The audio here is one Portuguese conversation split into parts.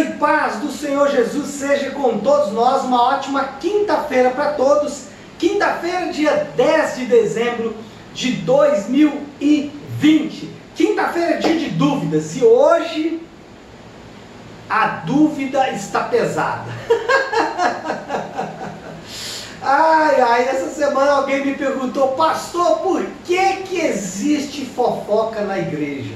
E paz do Senhor Jesus seja com todos nós. Uma ótima quinta-feira para todos. Quinta-feira, dia 10 de dezembro de 2020. Quinta-feira, dia de dúvidas. E hoje a dúvida está pesada. ai, ai, essa semana alguém me perguntou, pastor, por que que existe fofoca na igreja?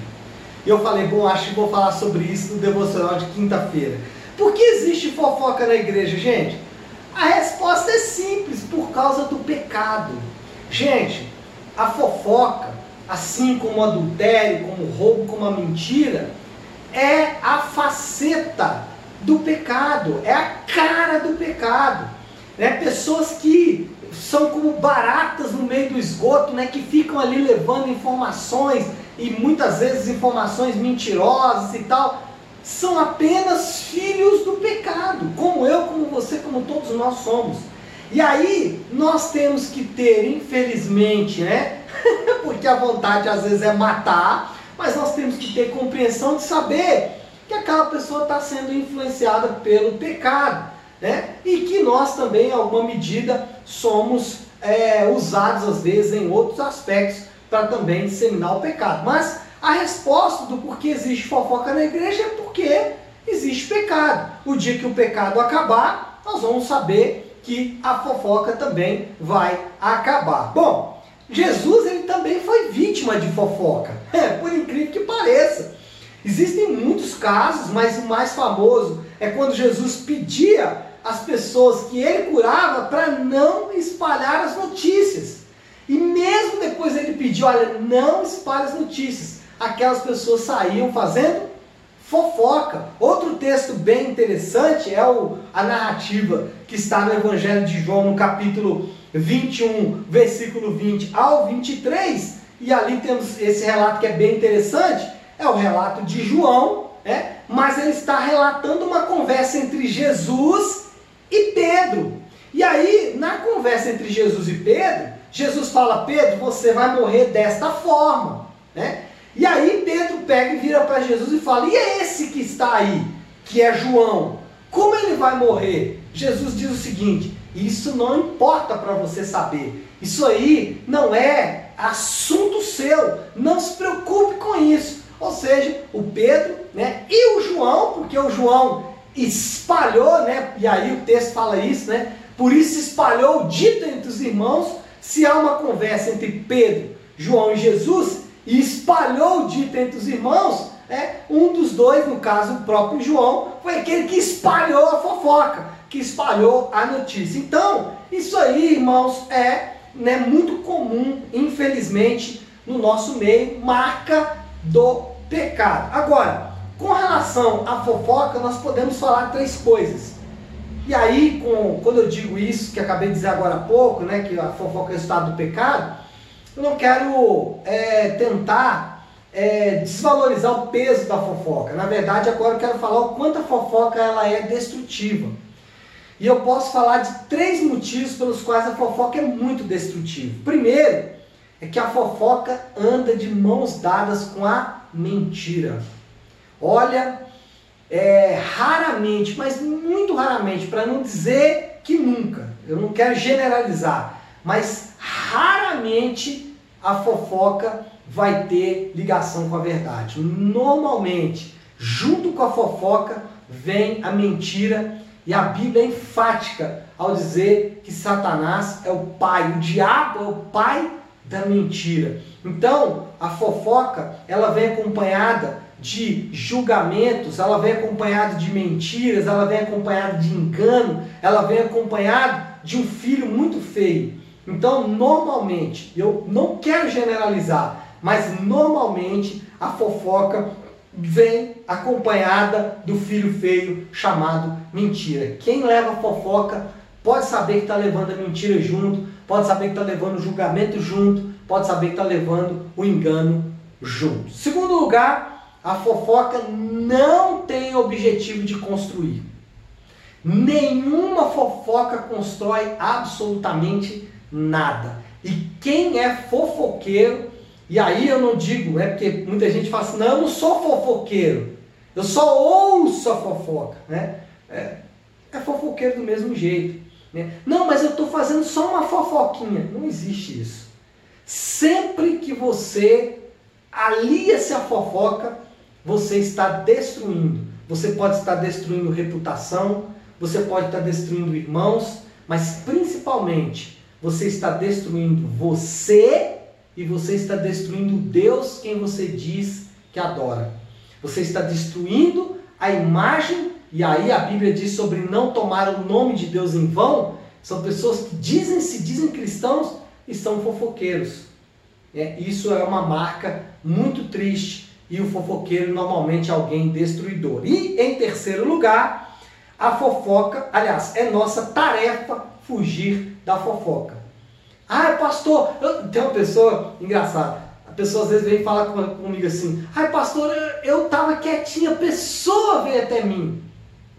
E eu falei, bom, acho que vou falar sobre isso no devocional de quinta-feira. Por que existe fofoca na igreja, gente? A resposta é simples, por causa do pecado. Gente, a fofoca, assim como o adultério, como o roubo, como a mentira, é a faceta do pecado, é a cara do pecado. Né? Pessoas que são como baratas no meio do esgoto, né? que ficam ali levando informações e muitas vezes informações mentirosas e tal, são apenas filhos do pecado, como eu, como você, como todos nós somos. E aí nós temos que ter, infelizmente, né? Porque a vontade às vezes é matar, mas nós temos que ter compreensão de saber que aquela pessoa está sendo influenciada pelo pecado, né? E que nós também, em alguma medida, somos é, usados às vezes em outros aspectos para também disseminar o pecado. Mas a resposta do porquê existe fofoca na igreja é porque existe pecado. O dia que o pecado acabar, nós vamos saber que a fofoca também vai acabar. Bom, Jesus ele também foi vítima de fofoca, é, por incrível que pareça. Existem muitos casos, mas o mais famoso é quando Jesus pedia às pessoas que ele curava para não espalhar as notícias. E mesmo depois ele pediu, olha, não espalhe as notícias. Aquelas pessoas saíam fazendo fofoca. Outro texto bem interessante é o, a narrativa que está no Evangelho de João, no capítulo 21, versículo 20 ao 23. E ali temos esse relato que é bem interessante. É o relato de João, né? mas ele está relatando uma conversa entre Jesus e Pedro. E aí, na conversa entre Jesus e Pedro, Jesus fala, Pedro, você vai morrer desta forma. Né? E aí Pedro pega e vira para Jesus e fala, e é esse que está aí, que é João? Como ele vai morrer? Jesus diz o seguinte, isso não importa para você saber. Isso aí não é assunto seu. Não se preocupe com isso. Ou seja, o Pedro né, e o João, porque o João espalhou, né, e aí o texto fala isso, né, por isso espalhou o dito entre os irmãos, se há uma conversa entre Pedro, João e Jesus e espalhou o dito entre os irmãos, é, um dos dois, no caso o próprio João, foi aquele que espalhou a fofoca, que espalhou a notícia. Então, isso aí, irmãos, é né, muito comum, infelizmente, no nosso meio, marca do pecado. Agora, com relação à fofoca, nós podemos falar três coisas. E aí, com, quando eu digo isso, que acabei de dizer agora há pouco, né, que a fofoca é o estado do pecado, eu não quero é, tentar é, desvalorizar o peso da fofoca. Na verdade, agora eu quero falar o quanto a fofoca ela é destrutiva. E eu posso falar de três motivos pelos quais a fofoca é muito destrutiva. Primeiro, é que a fofoca anda de mãos dadas com a mentira. Olha, é, raramente, mas muito raramente, para não dizer que nunca, eu não quero generalizar, mas raramente a fofoca vai ter ligação com a verdade. Normalmente, junto com a fofoca, vem a mentira e a Bíblia é enfática ao dizer que Satanás é o pai, o diabo é o pai da mentira. Então, a fofoca, ela vem acompanhada de julgamentos, ela vem acompanhada de mentiras, ela vem acompanhada de engano, ela vem acompanhada de um filho muito feio. Então, normalmente, eu não quero generalizar, mas normalmente a fofoca vem acompanhada do filho feio chamado mentira. Quem leva a fofoca pode saber que está levando a mentira junto, pode saber que está levando o julgamento junto, pode saber que está levando o engano junto. Segundo lugar, a fofoca não tem objetivo de construir. Nenhuma fofoca constrói absolutamente nada. E quem é fofoqueiro, e aí eu não digo, é porque muita gente fala assim, não, eu não sou fofoqueiro. Eu só ouço a fofoca, né? É, é fofoqueiro do mesmo jeito. Né? Não, mas eu estou fazendo só uma fofoquinha. Não existe isso. Sempre que você alia-se à fofoca, você está destruindo. Você pode estar destruindo reputação, você pode estar destruindo irmãos, mas principalmente você está destruindo você e você está destruindo Deus, quem você diz que adora. Você está destruindo a imagem, e aí a Bíblia diz sobre não tomar o nome de Deus em vão. São pessoas que dizem se dizem cristãos e são fofoqueiros. É, isso é uma marca muito triste e o fofoqueiro normalmente é alguém destruidor. E em terceiro lugar, a fofoca, aliás, é nossa tarefa fugir da fofoca. Ah, pastor, eu, tem uma pessoa engraçada. A pessoa às vezes vem falar comigo assim: ai, pastor, eu estava quietinha, a pessoa veio até mim.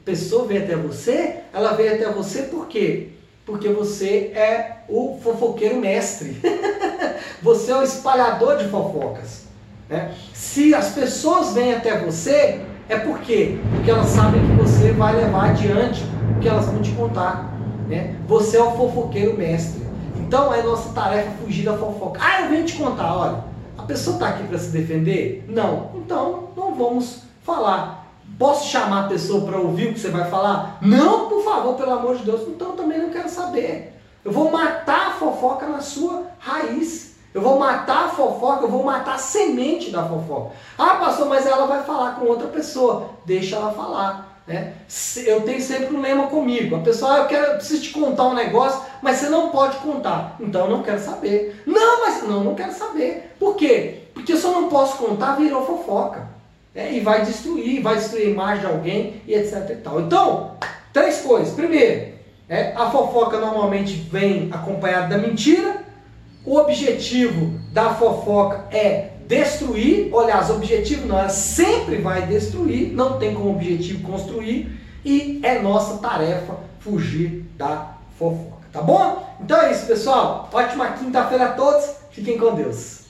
A pessoa veio até você, ela veio até você por quê? Porque você é o fofoqueiro mestre. você é o espalhador de fofocas. Né? Se as pessoas vêm até você, é por quê? Porque elas sabem que você vai levar adiante o que elas vão te contar. Né? Você é o fofoqueiro mestre. Então é nossa tarefa fugir da fofoca. Ah, eu venho te contar, olha, a pessoa está aqui para se defender? Não. Então não vamos falar. Posso chamar a pessoa para ouvir o que você vai falar? Não, por favor, pelo amor de Deus. Então eu também não quero saber. Eu vou matar a fofoca na sua raiz. Eu vou matar a fofoca, eu vou matar a semente da fofoca. Ah, pastor, mas ela vai falar com outra pessoa. Deixa ela falar. Né? Eu tenho sempre um lema comigo. A pessoa, ah, eu, quero, eu preciso te contar um negócio, mas você não pode contar. Então eu não quero saber. Não, mas não, não quero saber. Por quê? Porque se eu não posso contar, virou fofoca. Né? E vai destruir, vai destruir a imagem de alguém e etc e tal. Então, três coisas. Primeiro, é, a fofoca normalmente vem acompanhada da mentira. O objetivo da fofoca é destruir. Aliás, o objetivo não, ela sempre vai destruir, não tem como objetivo construir. E é nossa tarefa fugir da fofoca. Tá bom? Então é isso, pessoal. Ótima quinta-feira a todos. Fiquem com Deus.